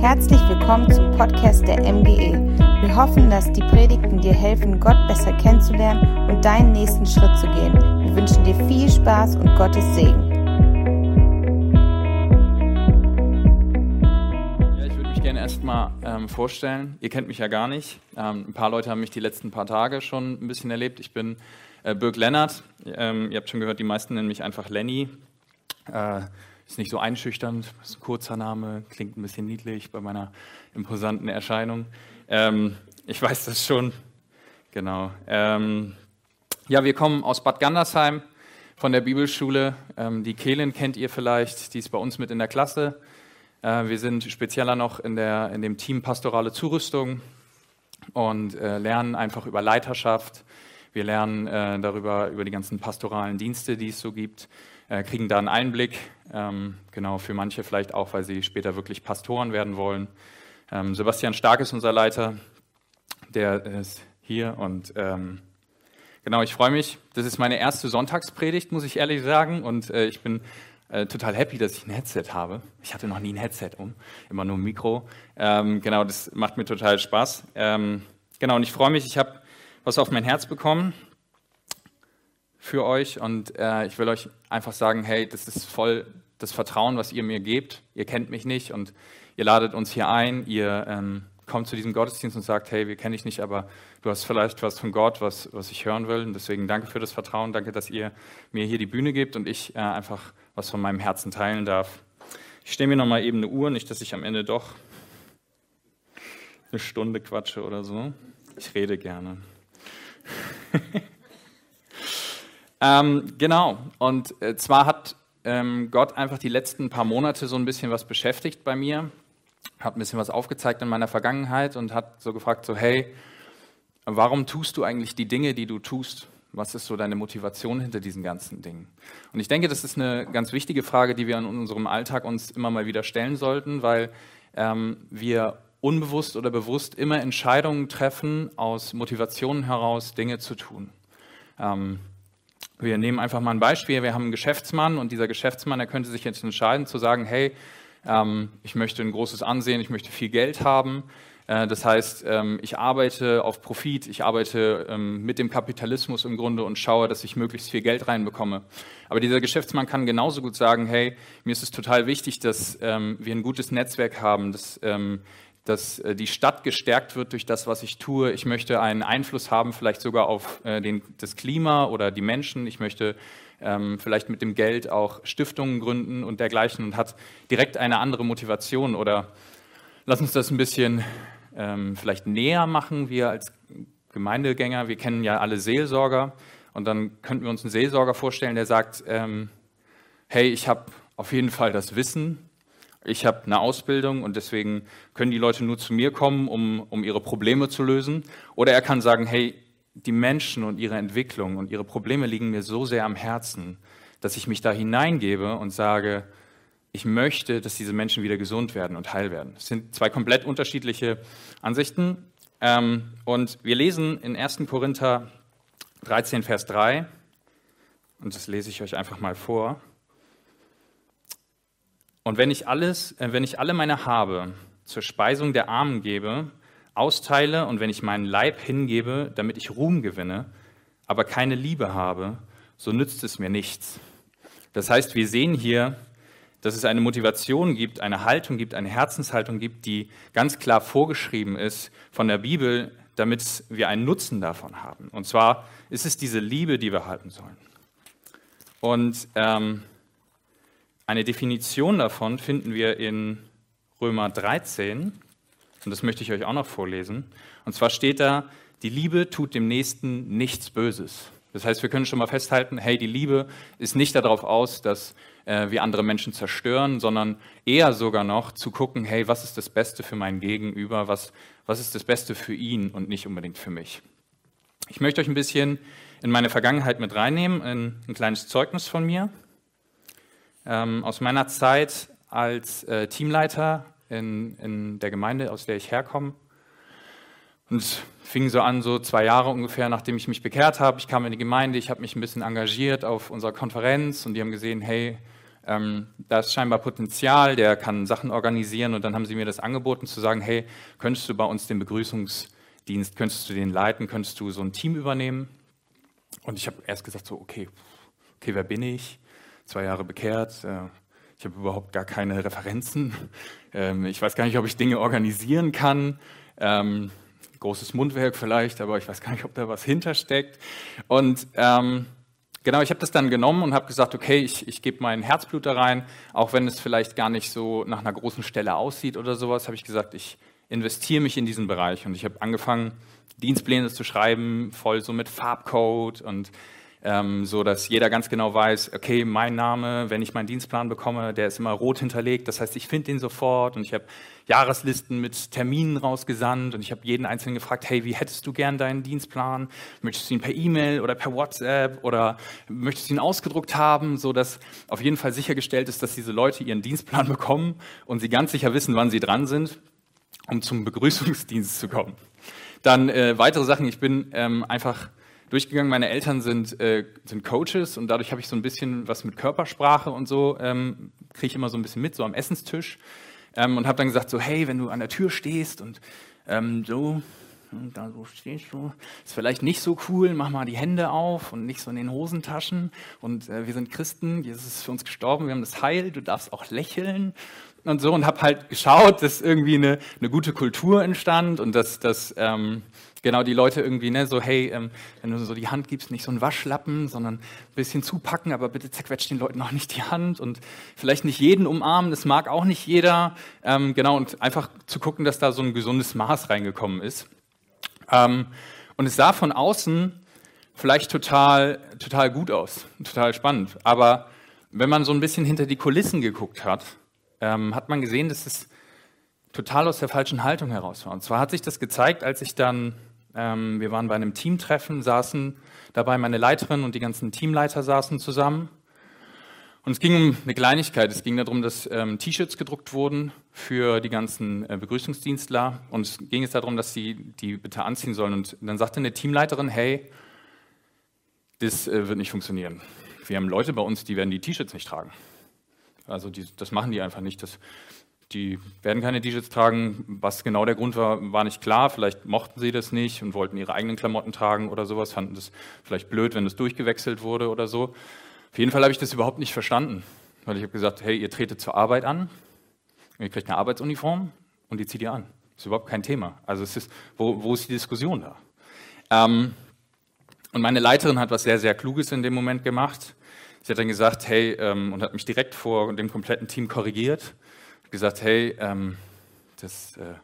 Herzlich willkommen zum Podcast der MGE. Wir hoffen, dass die Predigten dir helfen, Gott besser kennenzulernen und deinen nächsten Schritt zu gehen. Wir wünschen dir viel Spaß und Gottes Segen. Ja, ich würde mich gerne erstmal ähm, vorstellen. Ihr kennt mich ja gar nicht. Ähm, ein paar Leute haben mich die letzten paar Tage schon ein bisschen erlebt. Ich bin äh, Birg Lennart. Ähm, ihr habt schon gehört, die meisten nennen mich einfach Lenny. Äh, ist nicht so einschüchternd, ist ein kurzer Name, klingt ein bisschen niedlich bei meiner imposanten Erscheinung. Ähm, ich weiß das schon. Genau. Ähm, ja, wir kommen aus Bad Gandersheim von der Bibelschule. Ähm, die Kehlen kennt ihr vielleicht, die ist bei uns mit in der Klasse. Äh, wir sind spezieller noch in, der, in dem Team Pastorale Zurüstung und äh, lernen einfach über Leiterschaft. Wir lernen äh, darüber, über die ganzen pastoralen Dienste, die es so gibt äh, kriegen da einen Einblick, ähm, genau für manche vielleicht auch, weil sie später wirklich Pastoren werden wollen. Ähm, Sebastian Stark ist unser Leiter, der ist hier und ähm, genau, ich freue mich. Das ist meine erste Sonntagspredigt, muss ich ehrlich sagen, und äh, ich bin äh, total happy, dass ich ein Headset habe. Ich hatte noch nie ein Headset um, immer nur ein Mikro. Ähm, genau, das macht mir total Spaß. Ähm, genau, und ich freue mich, ich habe was auf mein Herz bekommen für euch und äh, ich will euch einfach sagen, hey, das ist voll das Vertrauen, was ihr mir gebt. Ihr kennt mich nicht und ihr ladet uns hier ein, ihr ähm, kommt zu diesem Gottesdienst und sagt, hey, wir kennen dich nicht, aber du hast vielleicht was von Gott, was, was ich hören will. Und deswegen danke für das Vertrauen, danke, dass ihr mir hier die Bühne gebt und ich äh, einfach was von meinem Herzen teilen darf. Ich stehe mir nochmal eben eine Uhr, nicht, dass ich am Ende doch eine Stunde quatsche oder so. Ich rede gerne. Ähm, genau, und äh, zwar hat ähm, Gott einfach die letzten paar Monate so ein bisschen was beschäftigt bei mir, hat ein bisschen was aufgezeigt in meiner Vergangenheit und hat so gefragt, so hey, warum tust du eigentlich die Dinge, die du tust? Was ist so deine Motivation hinter diesen ganzen Dingen? Und ich denke, das ist eine ganz wichtige Frage, die wir in unserem Alltag uns immer mal wieder stellen sollten, weil ähm, wir unbewusst oder bewusst immer Entscheidungen treffen, aus Motivationen heraus Dinge zu tun. Ähm, wir nehmen einfach mal ein Beispiel. Wir haben einen Geschäftsmann und dieser Geschäftsmann, der könnte sich jetzt entscheiden zu sagen, hey, ähm, ich möchte ein großes Ansehen, ich möchte viel Geld haben. Äh, das heißt, ähm, ich arbeite auf Profit, ich arbeite ähm, mit dem Kapitalismus im Grunde und schaue, dass ich möglichst viel Geld reinbekomme. Aber dieser Geschäftsmann kann genauso gut sagen, hey, mir ist es total wichtig, dass ähm, wir ein gutes Netzwerk haben, dass ähm, dass äh, die Stadt gestärkt wird durch das, was ich tue. Ich möchte einen Einfluss haben, vielleicht sogar auf äh, den, das Klima oder die Menschen. Ich möchte ähm, vielleicht mit dem Geld auch Stiftungen gründen und dergleichen und hat direkt eine andere Motivation. Oder lass uns das ein bisschen ähm, vielleicht näher machen. Wir als Gemeindegänger, wir kennen ja alle Seelsorger und dann könnten wir uns einen Seelsorger vorstellen, der sagt, ähm, hey, ich habe auf jeden Fall das Wissen, ich habe eine Ausbildung und deswegen können die Leute nur zu mir kommen, um, um ihre Probleme zu lösen. Oder er kann sagen, hey, die Menschen und ihre Entwicklung und ihre Probleme liegen mir so sehr am Herzen, dass ich mich da hineingebe und sage, ich möchte, dass diese Menschen wieder gesund werden und heil werden. Das sind zwei komplett unterschiedliche Ansichten. Ähm, und wir lesen in 1. Korinther 13, Vers 3, und das lese ich euch einfach mal vor. Und wenn ich alles, äh, wenn ich alle meine Habe zur Speisung der Armen gebe, austeile und wenn ich meinen Leib hingebe, damit ich Ruhm gewinne, aber keine Liebe habe, so nützt es mir nichts. Das heißt, wir sehen hier, dass es eine Motivation gibt, eine Haltung gibt, eine Herzenshaltung gibt, die ganz klar vorgeschrieben ist von der Bibel, damit wir einen Nutzen davon haben. Und zwar ist es diese Liebe, die wir halten sollen. Und ähm, eine Definition davon finden wir in Römer 13 und das möchte ich euch auch noch vorlesen. Und zwar steht da, die Liebe tut dem Nächsten nichts Böses. Das heißt, wir können schon mal festhalten, hey, die Liebe ist nicht darauf aus, dass äh, wir andere Menschen zerstören, sondern eher sogar noch zu gucken, hey, was ist das Beste für mein Gegenüber, was, was ist das Beste für ihn und nicht unbedingt für mich. Ich möchte euch ein bisschen in meine Vergangenheit mit reinnehmen, in ein kleines Zeugnis von mir ähm, aus meiner Zeit als äh, Teamleiter in, in der Gemeinde, aus der ich herkomme. Und es fing so an, so zwei Jahre ungefähr, nachdem ich mich bekehrt habe. Ich kam in die Gemeinde, ich habe mich ein bisschen engagiert auf unserer Konferenz und die haben gesehen, hey, ähm, da ist scheinbar Potenzial, der kann Sachen organisieren und dann haben sie mir das angeboten zu sagen, hey, könntest du bei uns den Begrüßungsdienst, könntest du den leiten, könntest du so ein Team übernehmen? Und ich habe erst gesagt so, okay, okay, wer bin ich? Zwei Jahre bekehrt, äh, ich habe überhaupt gar keine Referenzen, ähm, ich weiß gar nicht, ob ich Dinge organisieren kann. Ähm, großes Mundwerk vielleicht, aber ich weiß gar nicht, ob da was hintersteckt. Und ähm, genau, ich habe das dann genommen und habe gesagt, okay, ich, ich gebe mein Herzblut da rein, auch wenn es vielleicht gar nicht so nach einer großen Stelle aussieht oder sowas, habe ich gesagt, ich investiere mich in diesen Bereich und ich habe angefangen, Dienstpläne zu schreiben, voll so mit Farbcode und ähm, so dass jeder ganz genau weiß, okay, mein Name, wenn ich meinen Dienstplan bekomme, der ist immer rot hinterlegt. Das heißt, ich finde den sofort und ich habe Jahreslisten mit Terminen rausgesandt und ich habe jeden Einzelnen gefragt, hey, wie hättest du gern deinen Dienstplan? Möchtest du ihn per E-Mail oder per WhatsApp oder möchtest du ihn ausgedruckt haben, so dass auf jeden Fall sichergestellt ist, dass diese Leute ihren Dienstplan bekommen und sie ganz sicher wissen, wann sie dran sind, um zum Begrüßungsdienst zu kommen. Dann äh, weitere Sachen. Ich bin ähm, einfach durchgegangen. Meine Eltern sind, äh, sind Coaches und dadurch habe ich so ein bisschen was mit Körpersprache und so, ähm, kriege ich immer so ein bisschen mit, so am Essenstisch. Ähm, und habe dann gesagt, so, hey, wenn du an der Tür stehst und ähm, so, und da so stehst du, ist vielleicht nicht so cool, mach mal die Hände auf und nicht so in den Hosentaschen. Und äh, wir sind Christen, Jesus ist für uns gestorben, wir haben das Heil, du darfst auch lächeln und so und habe halt geschaut, dass irgendwie eine, eine gute Kultur entstand und dass, dass ähm, genau die Leute irgendwie, ne, so hey, ähm, wenn du so die Hand gibst, nicht so ein Waschlappen, sondern ein bisschen zupacken, aber bitte zerquetscht den Leuten auch nicht die Hand und vielleicht nicht jeden umarmen, das mag auch nicht jeder, ähm, genau und einfach zu gucken, dass da so ein gesundes Maß reingekommen ist. Ähm, und es sah von außen vielleicht total, total gut aus, total spannend, aber wenn man so ein bisschen hinter die Kulissen geguckt hat, ähm, hat man gesehen, dass es total aus der falschen Haltung heraus war. Und zwar hat sich das gezeigt, als ich dann, ähm, wir waren bei einem Teamtreffen, saßen dabei meine Leiterin und die ganzen Teamleiter saßen zusammen. Und es ging um eine Kleinigkeit. Es ging darum, dass ähm, T-Shirts gedruckt wurden für die ganzen äh, Begrüßungsdienstler. Und es ging jetzt darum, dass sie die bitte anziehen sollen. Und dann sagte eine Teamleiterin, hey, das äh, wird nicht funktionieren. Wir haben Leute bei uns, die werden die T-Shirts nicht tragen. Also die, das machen die einfach nicht. Das, die werden keine T-Shirts tragen. Was genau der Grund war, war nicht klar. Vielleicht mochten sie das nicht und wollten ihre eigenen Klamotten tragen oder sowas, fanden das vielleicht blöd, wenn das durchgewechselt wurde oder so. Auf jeden Fall habe ich das überhaupt nicht verstanden, weil ich habe gesagt, hey, ihr tretet zur Arbeit an, ihr kriegt eine Arbeitsuniform und die zieht ihr an. Das ist überhaupt kein Thema. Also es ist, wo, wo ist die Diskussion da? Ähm, und meine Leiterin hat was sehr, sehr Kluges in dem Moment gemacht. Sie hat dann gesagt, hey, ähm, und hat mich direkt vor dem kompletten Team korrigiert. Gesagt, hey, ähm, das äh,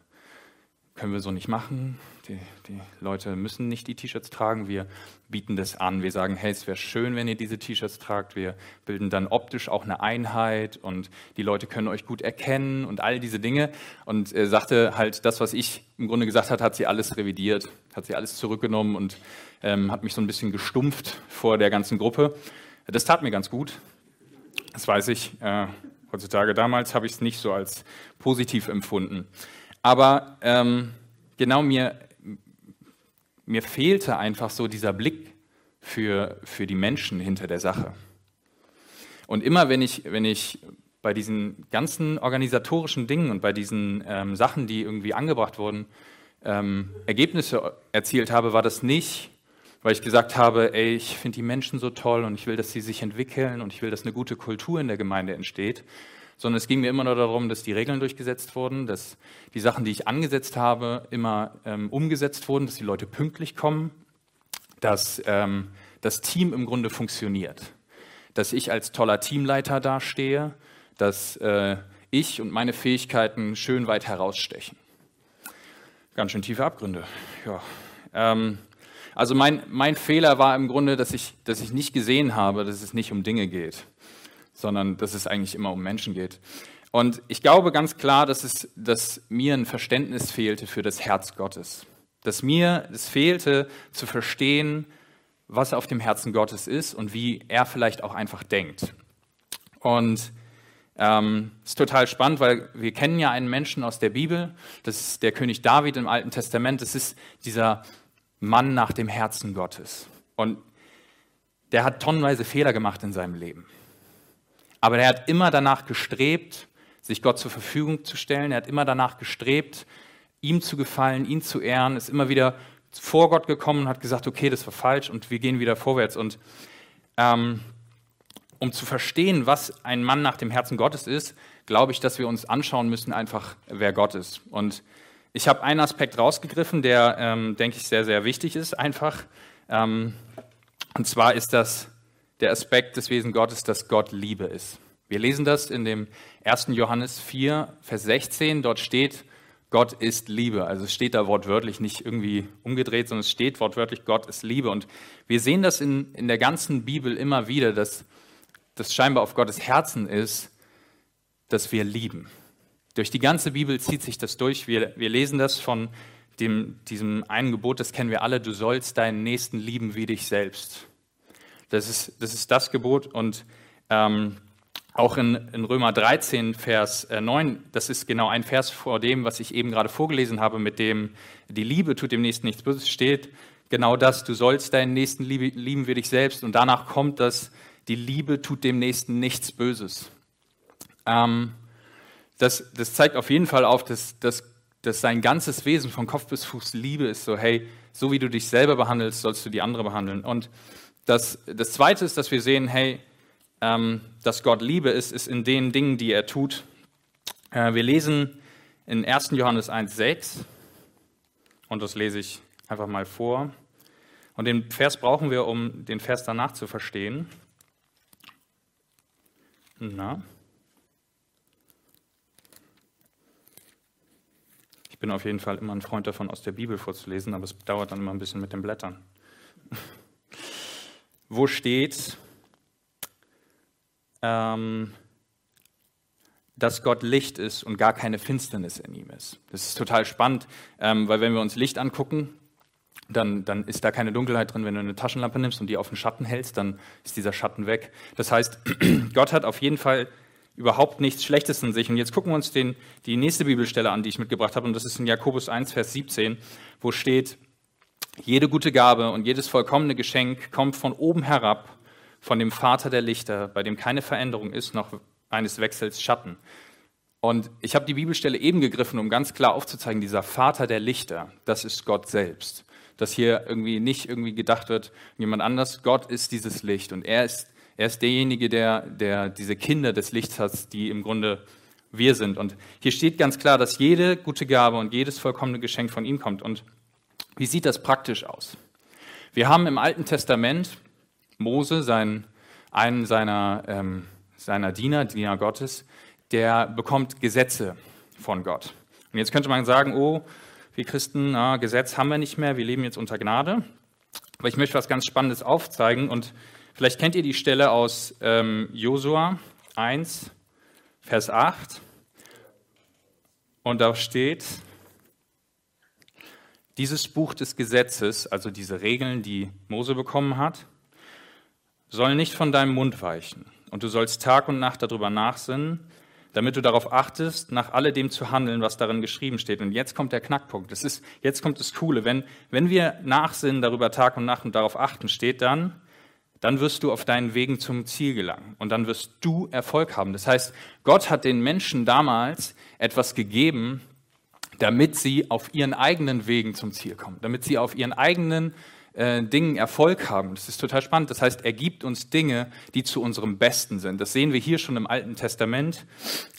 können wir so nicht machen. Die, die Leute müssen nicht die T-Shirts tragen. Wir bieten das an. Wir sagen, hey, es wäre schön, wenn ihr diese T-Shirts tragt. Wir bilden dann optisch auch eine Einheit und die Leute können euch gut erkennen und all diese Dinge. Und er sagte halt, das, was ich im Grunde gesagt habe, hat sie alles revidiert, hat sie alles zurückgenommen und ähm, hat mich so ein bisschen gestumpft vor der ganzen Gruppe. Das tat mir ganz gut. Das weiß ich. Äh, heutzutage damals habe ich es nicht so als positiv empfunden. Aber ähm, genau mir, mir fehlte einfach so dieser Blick für, für die Menschen hinter der Sache. Und immer wenn ich, wenn ich bei diesen ganzen organisatorischen Dingen und bei diesen ähm, Sachen, die irgendwie angebracht wurden, ähm, Ergebnisse erzielt habe, war das nicht weil ich gesagt habe, ey, ich finde die Menschen so toll und ich will, dass sie sich entwickeln und ich will, dass eine gute Kultur in der Gemeinde entsteht, sondern es ging mir immer nur darum, dass die Regeln durchgesetzt wurden, dass die Sachen, die ich angesetzt habe, immer ähm, umgesetzt wurden, dass die Leute pünktlich kommen, dass ähm, das Team im Grunde funktioniert, dass ich als toller Teamleiter dastehe, dass äh, ich und meine Fähigkeiten schön weit herausstechen. Ganz schön tiefe Abgründe. Ja. Ähm, also mein, mein Fehler war im Grunde, dass ich, dass ich nicht gesehen habe, dass es nicht um Dinge geht, sondern dass es eigentlich immer um Menschen geht. Und ich glaube ganz klar, dass, es, dass mir ein Verständnis fehlte für das Herz Gottes. Dass mir es fehlte zu verstehen, was auf dem Herzen Gottes ist und wie er vielleicht auch einfach denkt. Und ähm, ist total spannend, weil wir kennen ja einen Menschen aus der Bibel, das ist der König David im Alten Testament. Das ist dieser Mann nach dem Herzen Gottes. Und der hat tonnenweise Fehler gemacht in seinem Leben. Aber er hat immer danach gestrebt, sich Gott zur Verfügung zu stellen. Er hat immer danach gestrebt, ihm zu gefallen, ihn zu ehren, ist immer wieder vor Gott gekommen und hat gesagt, okay, das war falsch und wir gehen wieder vorwärts. Und ähm, um zu verstehen, was ein Mann nach dem Herzen Gottes ist, glaube ich, dass wir uns anschauen müssen, einfach, wer Gott ist. Und ich habe einen Aspekt rausgegriffen, der, ähm, denke ich, sehr, sehr wichtig ist, einfach. Ähm, und zwar ist das der Aspekt des Wesen Gottes, dass Gott Liebe ist. Wir lesen das in dem 1. Johannes 4, Vers 16. Dort steht, Gott ist Liebe. Also es steht da wortwörtlich nicht irgendwie umgedreht, sondern es steht wortwörtlich, Gott ist Liebe. Und wir sehen das in, in der ganzen Bibel immer wieder, dass das scheinbar auf Gottes Herzen ist, dass wir lieben. Durch die ganze Bibel zieht sich das durch. Wir, wir lesen das von dem, diesem einen Gebot, das kennen wir alle, du sollst deinen Nächsten lieben wie dich selbst. Das ist das, ist das Gebot und ähm, auch in, in, Römer 13, Vers 9, äh, das ist genau ein Vers vor dem, was ich eben gerade vorgelesen habe, mit dem die Liebe tut dem Nächsten nichts Böses, steht genau das, du sollst deinen Nächsten lieben wie dich selbst und danach kommt das, die Liebe tut dem Nächsten nichts Böses. Ähm, das, das, zeigt auf jeden Fall auf, dass, dass, dass sein ganzes Wesen von Kopf bis Fuß Liebe ist. So, hey, so wie du dich selber behandelst, sollst du die andere behandeln. Und das, das Zweite ist, dass wir sehen, hey, ähm, dass Gott Liebe ist, ist in den Dingen, die er tut. Äh, wir lesen in 1. Johannes 1,6 und das lese ich einfach mal vor. Und den Vers brauchen wir, um den Vers danach zu verstehen. Na? Ich bin auf jeden Fall immer ein Freund davon, aus der Bibel vorzulesen, aber es dauert dann immer ein bisschen mit den Blättern. Wo steht, ähm, dass Gott Licht ist und gar keine Finsternis in ihm ist? Das ist total spannend, ähm, weil wenn wir uns Licht angucken, dann, dann ist da keine Dunkelheit drin. Wenn du eine Taschenlampe nimmst und die auf den Schatten hältst, dann ist dieser Schatten weg. Das heißt, Gott hat auf jeden Fall überhaupt nichts Schlechtes in sich. Und jetzt gucken wir uns den, die nächste Bibelstelle an, die ich mitgebracht habe. Und das ist in Jakobus 1, Vers 17, wo steht, jede gute Gabe und jedes vollkommene Geschenk kommt von oben herab, von dem Vater der Lichter, bei dem keine Veränderung ist, noch eines Wechsels Schatten. Und ich habe die Bibelstelle eben gegriffen, um ganz klar aufzuzeigen, dieser Vater der Lichter, das ist Gott selbst dass hier irgendwie nicht irgendwie gedacht wird, jemand anders. Gott ist dieses Licht und er ist, er ist derjenige, der, der diese Kinder des Lichts hat, die im Grunde wir sind. Und hier steht ganz klar, dass jede gute Gabe und jedes vollkommene Geschenk von ihm kommt. Und wie sieht das praktisch aus? Wir haben im Alten Testament Mose, seinen, einen seiner, ähm, seiner Diener, Diener Gottes, der bekommt Gesetze von Gott. Und jetzt könnte man sagen, oh, wir Christen, na, Gesetz haben wir nicht mehr, wir leben jetzt unter Gnade. Aber ich möchte was ganz Spannendes aufzeigen und vielleicht kennt ihr die Stelle aus ähm, Josua 1, Vers 8. Und da steht, dieses Buch des Gesetzes, also diese Regeln, die Mose bekommen hat, sollen nicht von deinem Mund weichen. Und du sollst Tag und Nacht darüber nachsinnen, damit du darauf achtest, nach alledem zu handeln, was darin geschrieben steht. Und jetzt kommt der Knackpunkt. Das ist, jetzt kommt das Coole. Wenn, wenn wir nachsinnen darüber Tag und Nacht und darauf achten, steht dann, dann wirst du auf deinen Wegen zum Ziel gelangen und dann wirst du Erfolg haben. Das heißt, Gott hat den Menschen damals etwas gegeben, damit sie auf ihren eigenen Wegen zum Ziel kommen, damit sie auf ihren eigenen äh, Dingen Erfolg haben. Das ist total spannend. Das heißt, er gibt uns Dinge, die zu unserem Besten sind. Das sehen wir hier schon im Alten Testament.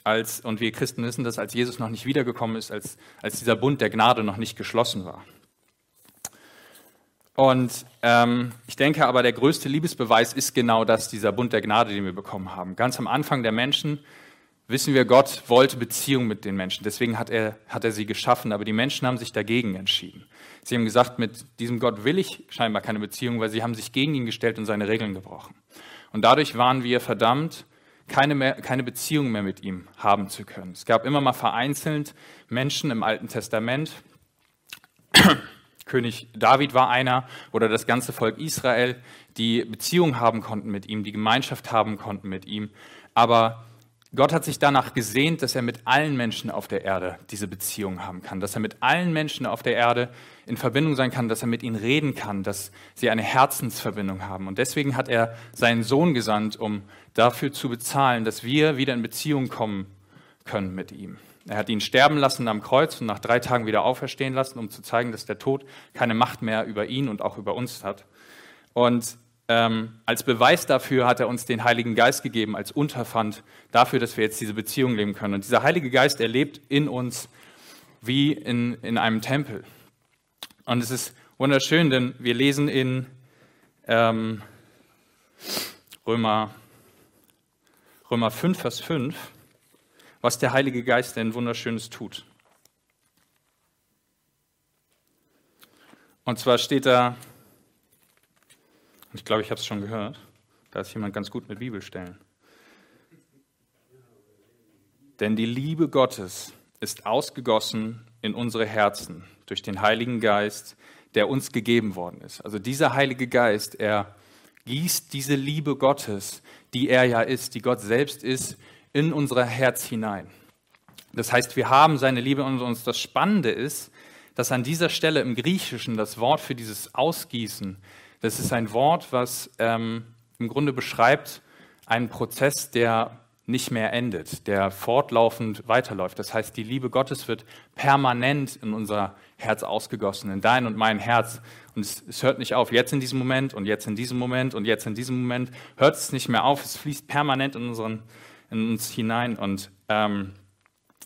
Als, und wir Christen wissen das, als Jesus noch nicht wiedergekommen ist, als, als dieser Bund der Gnade noch nicht geschlossen war. Und ähm, ich denke aber, der größte Liebesbeweis ist genau das, dieser Bund der Gnade, den wir bekommen haben. Ganz am Anfang der Menschen wissen wir, Gott wollte Beziehung mit den Menschen. Deswegen hat er, hat er sie geschaffen. Aber die Menschen haben sich dagegen entschieden. Sie haben gesagt, mit diesem Gott will ich scheinbar keine Beziehung, weil sie haben sich gegen ihn gestellt und seine Regeln gebrochen. Und dadurch waren wir verdammt, keine, mehr, keine Beziehung mehr mit ihm haben zu können. Es gab immer mal vereinzelt Menschen im Alten Testament. König David war einer oder das ganze Volk Israel, die Beziehung haben konnten mit ihm, die Gemeinschaft haben konnten mit ihm. Aber Gott hat sich danach gesehnt, dass er mit allen Menschen auf der Erde diese Beziehung haben kann, dass er mit allen Menschen auf der Erde in Verbindung sein kann, dass er mit ihnen reden kann, dass sie eine Herzensverbindung haben. Und deswegen hat er seinen Sohn gesandt, um dafür zu bezahlen, dass wir wieder in Beziehung kommen können mit ihm. Er hat ihn sterben lassen am Kreuz und nach drei Tagen wieder auferstehen lassen, um zu zeigen, dass der Tod keine Macht mehr über ihn und auch über uns hat. Und ähm, als Beweis dafür hat er uns den Heiligen Geist gegeben, als Unterpfand dafür, dass wir jetzt diese Beziehung leben können. Und dieser Heilige Geist, er lebt in uns wie in, in einem Tempel. Und es ist wunderschön, denn wir lesen in ähm, Römer, Römer 5, Vers 5, was der Heilige Geist denn Wunderschönes tut. Und zwar steht da, ich glaube, ich habe es schon gehört. Da ist jemand ganz gut mit Bibelstellen. Denn die Liebe Gottes ist ausgegossen in unsere Herzen durch den Heiligen Geist, der uns gegeben worden ist. Also dieser Heilige Geist, er gießt diese Liebe Gottes, die er ja ist, die Gott selbst ist, in unser Herz hinein. Das heißt, wir haben seine Liebe in uns. Das Spannende ist, dass an dieser Stelle im Griechischen das Wort für dieses Ausgießen das ist ein Wort, was ähm, im Grunde beschreibt einen Prozess, der nicht mehr endet, der fortlaufend weiterläuft. Das heißt, die Liebe Gottes wird permanent in unser Herz ausgegossen, in dein und mein Herz. Und es, es, hört nicht auf, jetzt in diesem Moment und jetzt in diesem Moment und jetzt in diesem Moment hört es nicht mehr auf. Es fließt permanent in, unseren, in uns hinein. Und ähm,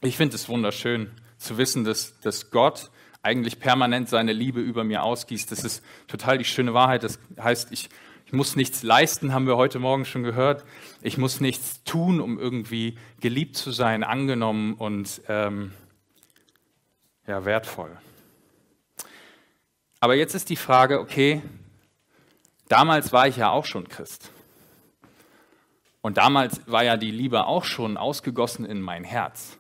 ich finde es wunderschön zu wissen, dass, dass Gott eigentlich permanent seine Liebe über mir ausgießt. Das ist total die schöne Wahrheit. Das heißt, ich, ich muss nichts leisten, haben wir heute Morgen schon gehört. Ich muss nichts tun, um irgendwie geliebt zu sein, angenommen und ähm, ja, wertvoll. Aber jetzt ist die Frage, okay, damals war ich ja auch schon Christ. Und damals war ja die Liebe auch schon ausgegossen in mein Herz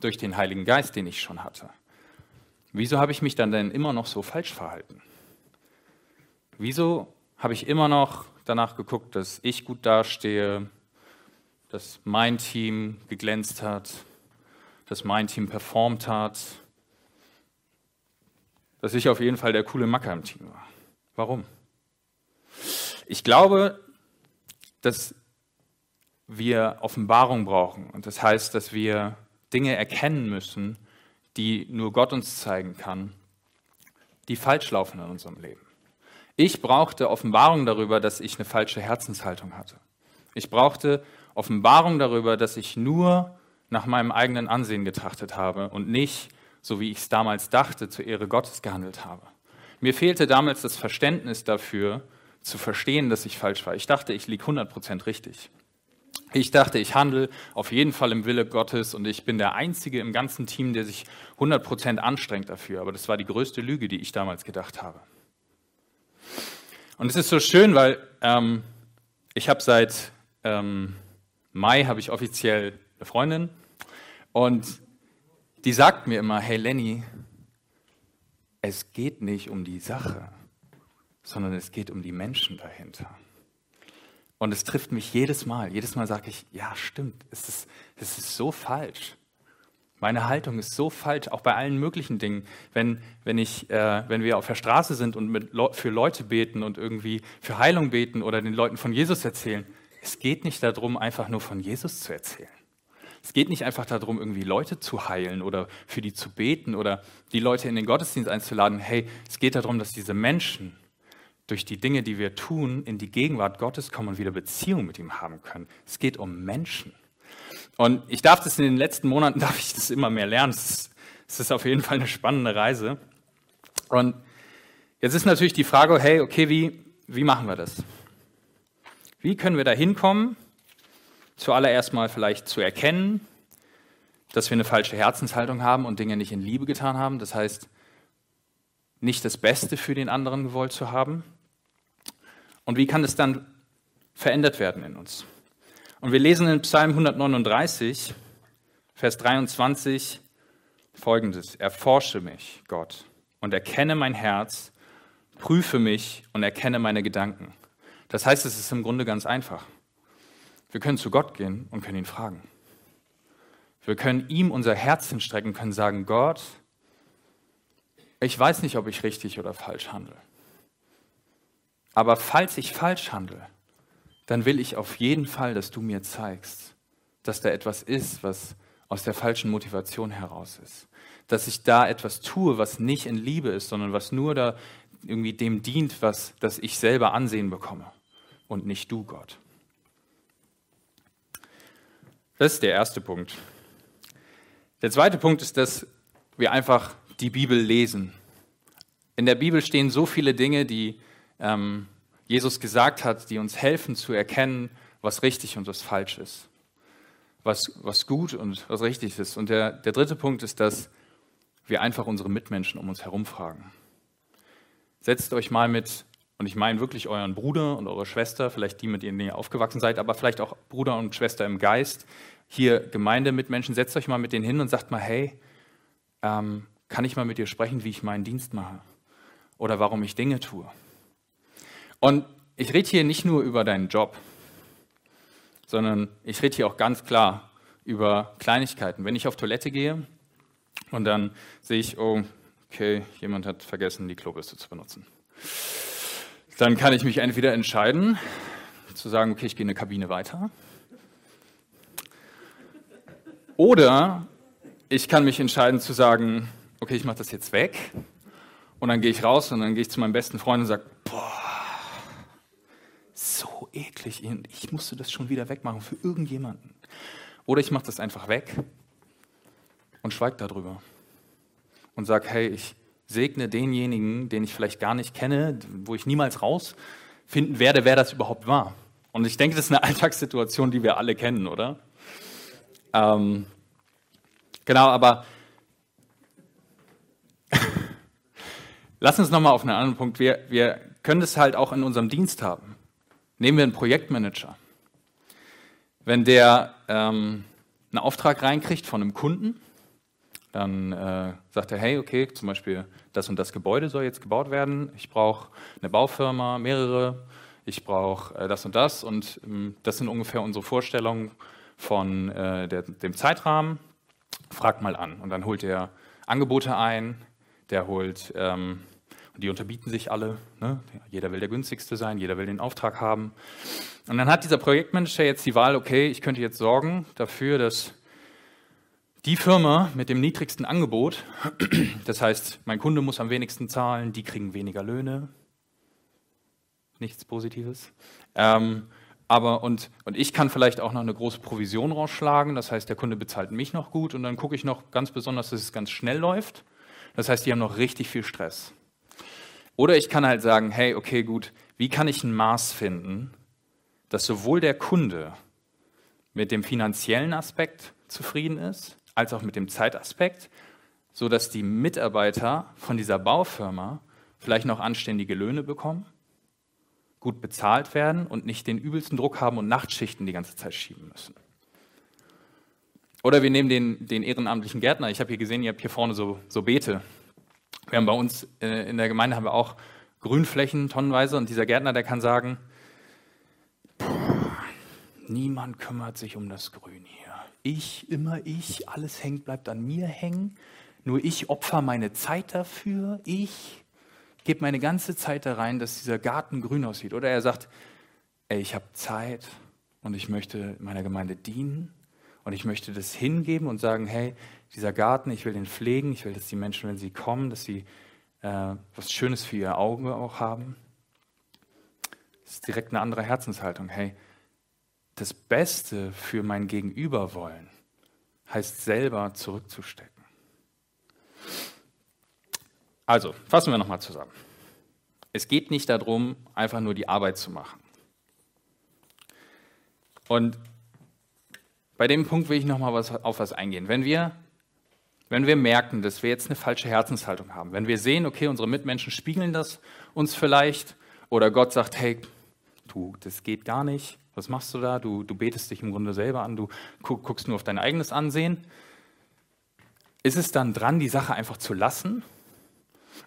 durch den Heiligen Geist, den ich schon hatte. Wieso habe ich mich dann denn immer noch so falsch verhalten? Wieso habe ich immer noch danach geguckt, dass ich gut dastehe, dass mein Team geglänzt hat, dass mein Team performt hat, dass ich auf jeden Fall der coole Macker im Team war? Warum? Ich glaube, dass wir Offenbarung brauchen. Und das heißt, dass wir Dinge erkennen müssen, die nur Gott uns zeigen kann, die falsch laufen in unserem Leben. Ich brauchte Offenbarung darüber, dass ich eine falsche Herzenshaltung hatte. Ich brauchte Offenbarung darüber, dass ich nur nach meinem eigenen Ansehen getrachtet habe und nicht, so wie ich es damals dachte, zur Ehre Gottes gehandelt habe. Mir fehlte damals das Verständnis dafür, zu verstehen, dass ich falsch war. Ich dachte, ich liege 100% richtig. Ich dachte, ich handle auf jeden Fall im Wille Gottes und ich bin der Einzige im ganzen Team, der sich 100% anstrengt dafür. Aber das war die größte Lüge, die ich damals gedacht habe. Und es ist so schön, weil ähm, ich habe seit ähm, Mai habe ich offiziell eine Freundin und die sagt mir immer, hey Lenny, es geht nicht um die Sache, sondern es geht um die Menschen dahinter. Und es trifft mich jedes Mal. Jedes Mal sage ich, ja, stimmt, es ist, es ist so falsch. Meine Haltung ist so falsch, auch bei allen möglichen Dingen. Wenn, wenn, ich, äh, wenn wir auf der Straße sind und mit, für Leute beten und irgendwie für Heilung beten oder den Leuten von Jesus erzählen, es geht nicht darum, einfach nur von Jesus zu erzählen. Es geht nicht einfach darum, irgendwie Leute zu heilen oder für die zu beten oder die Leute in den Gottesdienst einzuladen. Hey, es geht darum, dass diese Menschen durch die Dinge, die wir tun, in die Gegenwart Gottes kommen und wieder Beziehung mit ihm haben können. Es geht um Menschen. Und ich darf das in den letzten Monaten, darf ich das immer mehr lernen. Es ist, es ist auf jeden Fall eine spannende Reise. Und jetzt ist natürlich die Frage, hey, okay, wie, wie machen wir das? Wie können wir da hinkommen? Zuallererst mal vielleicht zu erkennen, dass wir eine falsche Herzenshaltung haben und Dinge nicht in Liebe getan haben. Das heißt, nicht das Beste für den anderen gewollt zu haben? Und wie kann es dann verändert werden in uns? Und wir lesen in Psalm 139, Vers 23 folgendes. Erforsche mich, Gott, und erkenne mein Herz, prüfe mich und erkenne meine Gedanken. Das heißt, es ist im Grunde ganz einfach. Wir können zu Gott gehen und können ihn fragen. Wir können ihm unser Herz hinstrecken, können sagen, Gott, ich weiß nicht, ob ich richtig oder falsch handle. Aber falls ich falsch handle, dann will ich auf jeden Fall, dass du mir zeigst, dass da etwas ist, was aus der falschen Motivation heraus ist. Dass ich da etwas tue, was nicht in Liebe ist, sondern was nur da irgendwie dem dient, was, dass ich selber Ansehen bekomme und nicht du, Gott. Das ist der erste Punkt. Der zweite Punkt ist, dass wir einfach die Bibel lesen. In der Bibel stehen so viele Dinge, die ähm, Jesus gesagt hat, die uns helfen zu erkennen, was richtig und was falsch ist, was, was gut und was richtig ist. Und der, der dritte Punkt ist, dass wir einfach unsere Mitmenschen um uns herum fragen. Setzt euch mal mit, und ich meine wirklich euren Bruder und eure Schwester, vielleicht die, mit denen ihr aufgewachsen seid, aber vielleicht auch Bruder und Schwester im Geist, hier Gemeindemitmenschen, setzt euch mal mit denen hin und sagt mal, hey, ähm, kann ich mal mit dir sprechen, wie ich meinen Dienst mache? Oder warum ich Dinge tue? Und ich rede hier nicht nur über deinen Job, sondern ich rede hier auch ganz klar über Kleinigkeiten. Wenn ich auf Toilette gehe und dann sehe ich, oh, okay, jemand hat vergessen, die Klobürste zu benutzen. Dann kann ich mich entweder entscheiden, zu sagen, okay, ich gehe in eine Kabine weiter. Oder ich kann mich entscheiden zu sagen, okay, ich mache das jetzt weg. Und dann gehe ich raus und dann gehe ich zu meinem besten Freund und sage, boah, eklig. Ich musste das schon wieder wegmachen für irgendjemanden. Oder ich mache das einfach weg und schweige darüber. Und sage, hey, ich segne denjenigen, den ich vielleicht gar nicht kenne, wo ich niemals rausfinden werde, wer das überhaupt war. Und ich denke, das ist eine Alltagssituation, die wir alle kennen, oder? Ähm, genau, aber lass uns nochmal auf einen anderen Punkt. Wir, wir können das halt auch in unserem Dienst haben. Nehmen wir einen Projektmanager. Wenn der ähm, einen Auftrag reinkriegt von einem Kunden, dann äh, sagt er, hey, okay, zum Beispiel das und das Gebäude soll jetzt gebaut werden. Ich brauche eine Baufirma, mehrere. Ich brauche äh, das und das. Und ähm, das sind ungefähr unsere Vorstellungen von äh, der, dem Zeitrahmen. Frag mal an. Und dann holt er Angebote ein. Der holt ähm, und die unterbieten sich alle. Ne? Jeder will der günstigste sein, jeder will den Auftrag haben. Und dann hat dieser Projektmanager jetzt die Wahl, okay, ich könnte jetzt sorgen dafür, dass die Firma mit dem niedrigsten Angebot, das heißt, mein Kunde muss am wenigsten zahlen, die kriegen weniger Löhne, nichts Positives. Ähm, aber und, und ich kann vielleicht auch noch eine große Provision rausschlagen, das heißt, der Kunde bezahlt mich noch gut und dann gucke ich noch ganz besonders, dass es ganz schnell läuft. Das heißt, die haben noch richtig viel Stress. Oder ich kann halt sagen, hey, okay, gut, wie kann ich ein Maß finden, dass sowohl der Kunde mit dem finanziellen Aspekt zufrieden ist, als auch mit dem Zeitaspekt, so dass die Mitarbeiter von dieser Baufirma vielleicht noch anständige Löhne bekommen, gut bezahlt werden und nicht den übelsten Druck haben und Nachtschichten die ganze Zeit schieben müssen. Oder wir nehmen den, den ehrenamtlichen Gärtner. Ich habe hier gesehen, ihr habt hier vorne so, so Beete. Wir haben bei uns äh, in der Gemeinde haben wir auch Grünflächen tonnenweise und dieser Gärtner, der kann sagen, niemand kümmert sich um das Grün hier. Ich, immer ich, alles hängt, bleibt an mir hängen. Nur ich opfer meine Zeit dafür. Ich gebe meine ganze Zeit da rein, dass dieser Garten grün aussieht. Oder er sagt, ey, ich habe Zeit und ich möchte meiner Gemeinde dienen und ich möchte das hingeben und sagen, hey, dieser Garten, ich will den pflegen, ich will, dass die Menschen, wenn sie kommen, dass sie äh, was Schönes für ihr Auge auch haben. Das ist direkt eine andere Herzenshaltung. Hey, das Beste für mein Gegenüber wollen, heißt selber zurückzustecken. Also, fassen wir nochmal zusammen. Es geht nicht darum, einfach nur die Arbeit zu machen. Und bei dem Punkt will ich nochmal was, auf was eingehen. Wenn wir wenn wir merken, dass wir jetzt eine falsche Herzenshaltung haben, wenn wir sehen, okay, unsere Mitmenschen spiegeln das uns vielleicht oder Gott sagt, hey, du, das geht gar nicht, was machst du da? Du, du betest dich im Grunde selber an, du guckst nur auf dein eigenes Ansehen. Ist es dann dran, die Sache einfach zu lassen?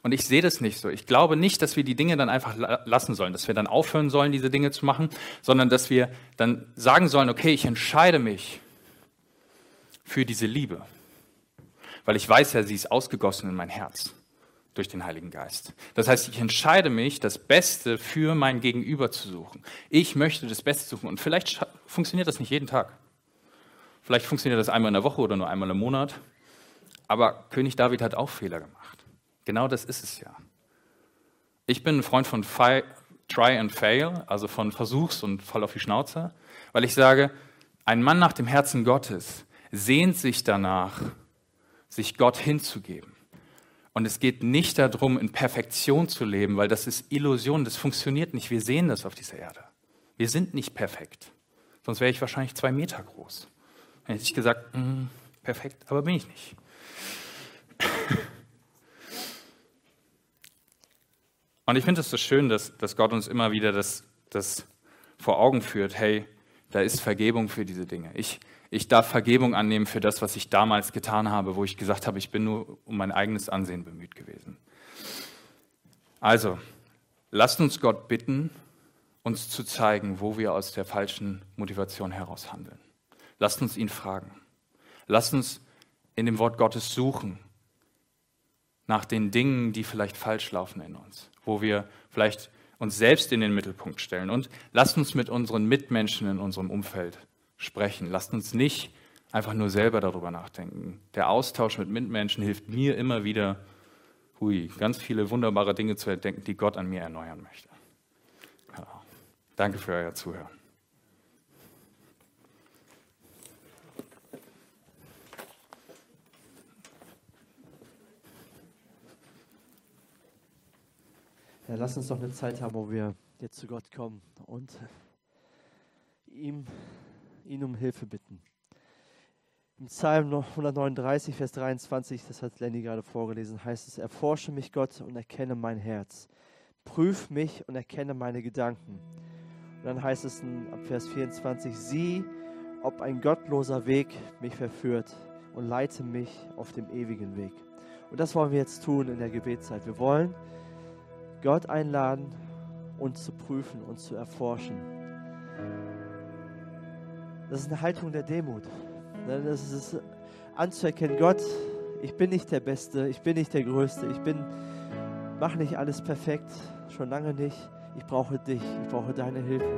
Und ich sehe das nicht so. Ich glaube nicht, dass wir die Dinge dann einfach lassen sollen, dass wir dann aufhören sollen, diese Dinge zu machen, sondern dass wir dann sagen sollen, okay, ich entscheide mich für diese Liebe. Weil ich weiß ja, sie ist ausgegossen in mein Herz durch den Heiligen Geist. Das heißt, ich entscheide mich, das Beste für mein Gegenüber zu suchen. Ich möchte das Beste suchen. Und vielleicht funktioniert das nicht jeden Tag. Vielleicht funktioniert das einmal in der Woche oder nur einmal im Monat. Aber König David hat auch Fehler gemacht. Genau das ist es ja. Ich bin ein Freund von Try and Fail, also von Versuchs und Fall auf die Schnauze, weil ich sage, ein Mann nach dem Herzen Gottes sehnt sich danach, sich Gott hinzugeben. Und es geht nicht darum, in Perfektion zu leben, weil das ist Illusion, das funktioniert nicht. Wir sehen das auf dieser Erde. Wir sind nicht perfekt. Sonst wäre ich wahrscheinlich zwei Meter groß. Dann hätte ich gesagt, mm, perfekt, aber bin ich nicht. Und ich finde es so schön, dass, dass Gott uns immer wieder das, das vor Augen führt, hey, da ist Vergebung für diese Dinge. Ich, ich darf Vergebung annehmen für das, was ich damals getan habe, wo ich gesagt habe, ich bin nur um mein eigenes Ansehen bemüht gewesen. Also, lasst uns Gott bitten, uns zu zeigen, wo wir aus der falschen Motivation heraus handeln. Lasst uns ihn fragen. Lasst uns in dem Wort Gottes suchen nach den Dingen, die vielleicht falsch laufen in uns, wo wir vielleicht uns selbst in den Mittelpunkt stellen. Und lasst uns mit unseren Mitmenschen in unserem Umfeld sprechen. Lasst uns nicht einfach nur selber darüber nachdenken. Der Austausch mit Mitmenschen hilft mir immer wieder, hui, ganz viele wunderbare Dinge zu entdecken, die Gott an mir erneuern möchte. Ja. Danke für euer Zuhören. Ja, lass uns doch eine Zeit haben, wo wir jetzt zu Gott kommen und ihm ihn um Hilfe bitten. Im Psalm 139, Vers 23, das hat Lenny gerade vorgelesen, heißt es, erforsche mich Gott und erkenne mein Herz. Prüf mich und erkenne meine Gedanken. Und dann heißt es in Vers 24, sieh, ob ein gottloser Weg mich verführt und leite mich auf dem ewigen Weg. Und das wollen wir jetzt tun in der Gebetszeit. Wir wollen Gott einladen, uns zu prüfen, uns zu erforschen. Das ist eine Haltung der Demut. Ne, das ist anzuerkennen, Gott, ich bin nicht der Beste, ich bin nicht der Größte, ich bin, mache nicht alles perfekt, schon lange nicht. Ich brauche dich, ich brauche deine Hilfe.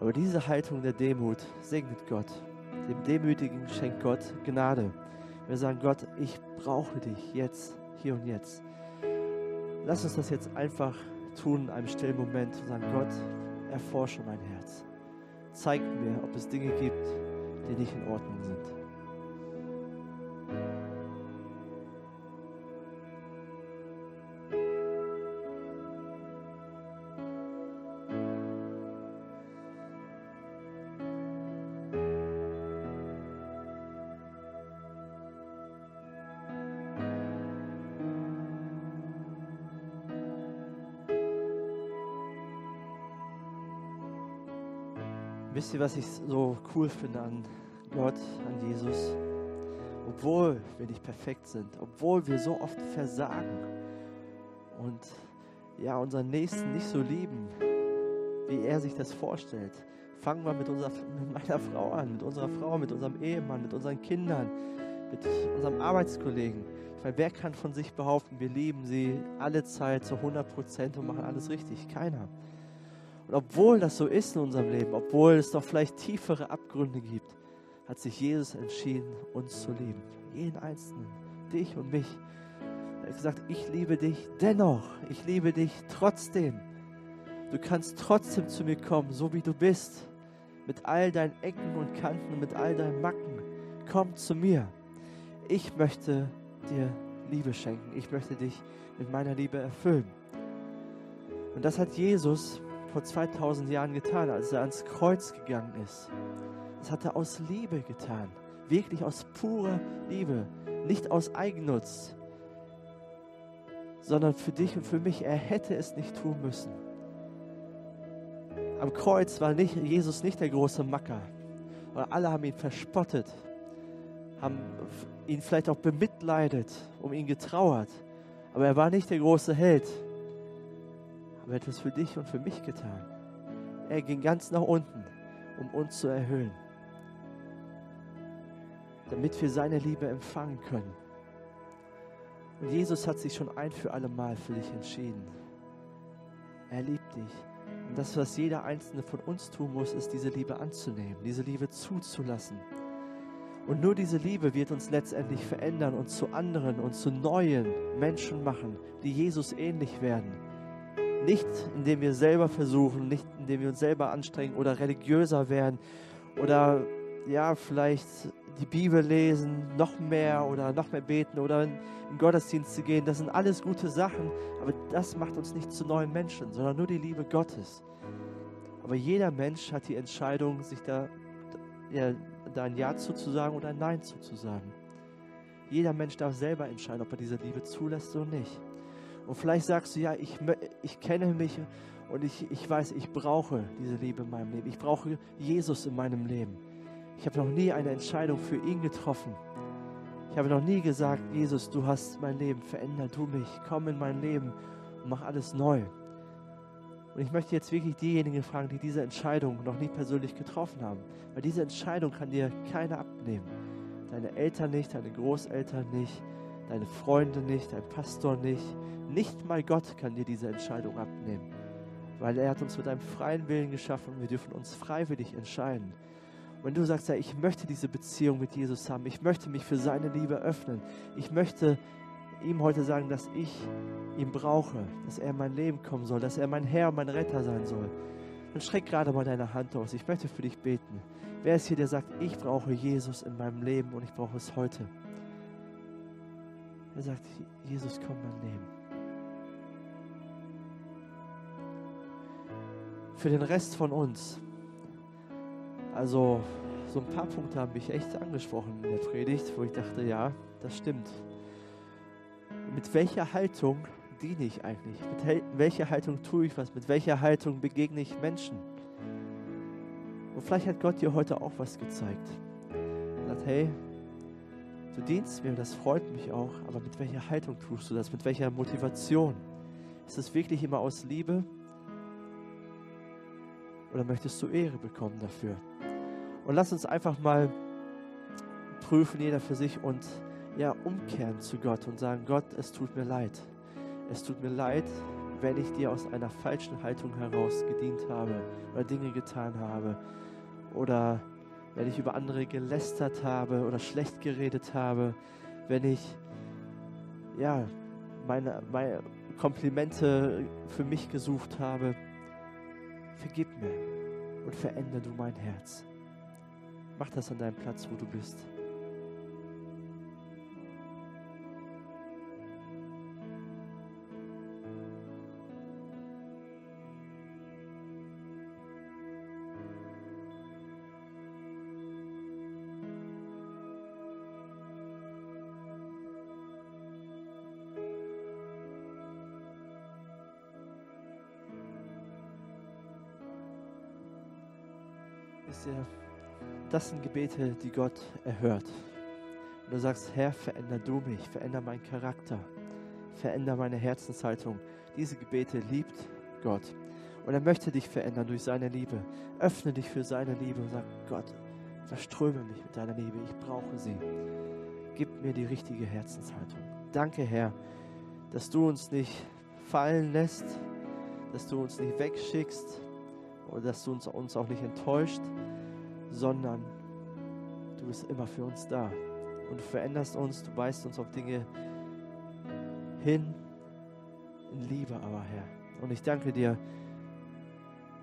Aber diese Haltung der Demut segnet Gott. Dem Demütigen schenkt Gott Gnade. Wir sagen, Gott, ich brauche dich jetzt, hier und jetzt. Lass uns das jetzt einfach tun in einem stillen Moment und sagen, Gott, erforsche mein Herz zeig mir, ob es Dinge gibt, die nicht in Ordnung sind. Wisst ihr, was ich so cool finde an Gott, an Jesus? Obwohl wir nicht perfekt sind, obwohl wir so oft versagen und ja, unseren Nächsten nicht so lieben, wie er sich das vorstellt. Fangen wir mit, unserer, mit meiner Frau an, mit unserer Frau, mit unserem Ehemann, mit unseren Kindern, mit unserem Arbeitskollegen. Weil wer kann von sich behaupten, wir lieben sie alle Zeit zu 100 Prozent und machen alles richtig? Keiner. Und obwohl das so ist in unserem Leben, obwohl es doch vielleicht tiefere Abgründe gibt, hat sich Jesus entschieden, uns zu lieben. Jeden Einzelnen, dich und mich. Er hat gesagt, ich liebe dich dennoch, ich liebe dich trotzdem. Du kannst trotzdem zu mir kommen, so wie du bist, mit all deinen Ecken und Kanten, mit all deinen Macken. Komm zu mir. Ich möchte dir Liebe schenken. Ich möchte dich mit meiner Liebe erfüllen. Und das hat Jesus vor 2000 Jahren getan, als er ans Kreuz gegangen ist. Das hat er aus Liebe getan. Wirklich aus purer Liebe. Nicht aus Eigennutz, sondern für dich und für mich. Er hätte es nicht tun müssen. Am Kreuz war nicht, Jesus nicht der große Macker. Alle haben ihn verspottet, haben ihn vielleicht auch bemitleidet, um ihn getrauert. Aber er war nicht der große Held aber er es für dich und für mich getan. Er ging ganz nach unten, um uns zu erhöhen. damit wir seine Liebe empfangen können. Und Jesus hat sich schon ein für alle Mal für dich entschieden. Er liebt dich. Und das, was jeder einzelne von uns tun muss, ist, diese Liebe anzunehmen, diese Liebe zuzulassen. Und nur diese Liebe wird uns letztendlich verändern und zu anderen und zu neuen Menschen machen, die Jesus ähnlich werden. Nicht indem wir selber versuchen, nicht indem wir uns selber anstrengen oder religiöser werden oder ja, vielleicht die Bibel lesen, noch mehr oder noch mehr beten oder in den Gottesdienst zu gehen. Das sind alles gute Sachen, aber das macht uns nicht zu neuen Menschen, sondern nur die Liebe Gottes. Aber jeder Mensch hat die Entscheidung, sich da, ja, da ein Ja zuzusagen oder ein Nein zuzusagen. Jeder Mensch darf selber entscheiden, ob er diese Liebe zulässt oder nicht. Und vielleicht sagst du, ja, ich, ich kenne mich und ich, ich weiß, ich brauche diese Liebe in meinem Leben. Ich brauche Jesus in meinem Leben. Ich habe noch nie eine Entscheidung für ihn getroffen. Ich habe noch nie gesagt, Jesus, du hast mein Leben, verändert du mich, komm in mein Leben und mach alles neu. Und ich möchte jetzt wirklich diejenigen fragen, die diese Entscheidung noch nie persönlich getroffen haben. Weil diese Entscheidung kann dir keiner abnehmen. Deine Eltern nicht, deine Großeltern nicht, deine Freunde nicht, dein Pastor nicht. Nicht mal Gott kann dir diese Entscheidung abnehmen. Weil er hat uns mit einem freien Willen geschaffen und wir dürfen uns freiwillig entscheiden. Wenn du sagst, ja, ich möchte diese Beziehung mit Jesus haben, ich möchte mich für seine Liebe öffnen, ich möchte ihm heute sagen, dass ich ihn brauche, dass er in mein Leben kommen soll, dass er mein Herr und mein Retter sein soll, dann streck gerade mal deine Hand aus. Ich möchte für dich beten. Wer ist hier, der sagt, ich brauche Jesus in meinem Leben und ich brauche es heute? Er sagt, Jesus, komm in mein Leben. Für den Rest von uns, also so ein paar Punkte haben mich echt angesprochen in der Predigt, wo ich dachte, ja, das stimmt. Mit welcher Haltung diene ich eigentlich? Mit welcher Haltung tue ich was? Mit welcher Haltung begegne ich Menschen? Und vielleicht hat Gott dir heute auch was gezeigt. Er sagt, hey, du dienst mir, das freut mich auch, aber mit welcher Haltung tust du das? Mit welcher Motivation? Ist es wirklich immer aus Liebe? Oder möchtest du Ehre bekommen dafür? Und lass uns einfach mal prüfen, jeder für sich und ja, umkehren zu Gott und sagen, Gott, es tut mir leid. Es tut mir leid, wenn ich dir aus einer falschen Haltung heraus gedient habe oder Dinge getan habe oder wenn ich über andere gelästert habe oder schlecht geredet habe, wenn ich ja meine, meine Komplimente für mich gesucht habe. Vergib mir und verändere du mein Herz. Mach das an deinem Platz, wo du bist. Wisst ihr, das sind Gebete, die Gott erhört. Und du sagst, Herr, veränder du mich, veränder meinen Charakter, veränder meine Herzenshaltung. Diese Gebete liebt Gott. Und er möchte dich verändern durch seine Liebe. Öffne dich für seine Liebe und sag, Gott, verströme mich mit deiner Liebe. Ich brauche sie. Gib mir die richtige Herzenshaltung. Danke, Herr, dass du uns nicht fallen lässt, dass du uns nicht wegschickst oder dass du uns, uns auch nicht enttäuscht, sondern du bist immer für uns da. Und du veränderst uns, du weist uns auf Dinge hin in Liebe, aber Herr. Und ich danke dir,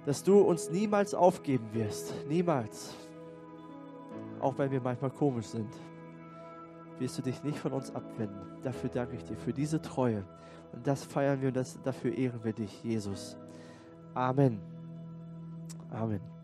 dass du uns niemals aufgeben wirst. Niemals. Auch wenn wir manchmal komisch sind, wirst du dich nicht von uns abwenden. Dafür danke ich dir, für diese Treue. Und das feiern wir und das, dafür ehren wir dich, Jesus. Amen. Amen.